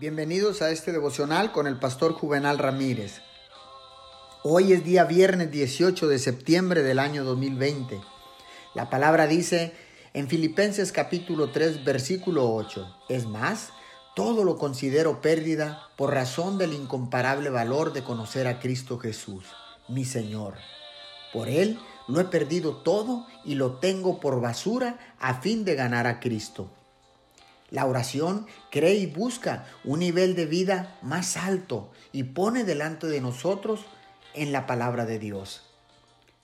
Bienvenidos a este devocional con el pastor Juvenal Ramírez. Hoy es día viernes 18 de septiembre del año 2020. La palabra dice en Filipenses capítulo 3 versículo 8, es más, todo lo considero pérdida por razón del incomparable valor de conocer a Cristo Jesús, mi Señor. Por Él lo he perdido todo y lo tengo por basura a fin de ganar a Cristo la oración cree y busca un nivel de vida más alto y pone delante de nosotros en la palabra de Dios.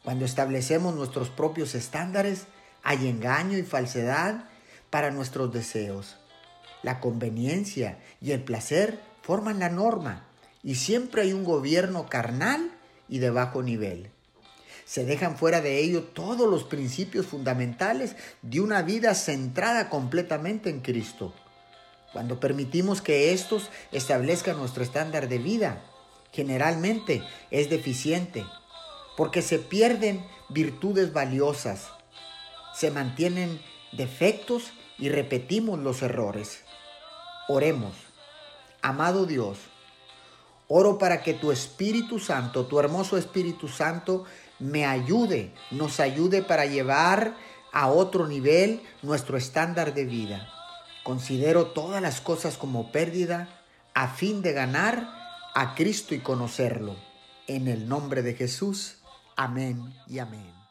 Cuando establecemos nuestros propios estándares, hay engaño y falsedad para nuestros deseos. La conveniencia y el placer forman la norma y siempre hay un gobierno carnal y de bajo nivel. Se dejan fuera de ello todos los principios fundamentales de una vida centrada completamente en Cristo. Cuando permitimos que estos establezcan nuestro estándar de vida, generalmente es deficiente, porque se pierden virtudes valiosas, se mantienen defectos y repetimos los errores. Oremos. Amado Dios, oro para que tu Espíritu Santo, tu hermoso Espíritu Santo, me ayude, nos ayude para llevar a otro nivel nuestro estándar de vida. Considero todas las cosas como pérdida a fin de ganar a Cristo y conocerlo. En el nombre de Jesús. Amén y amén.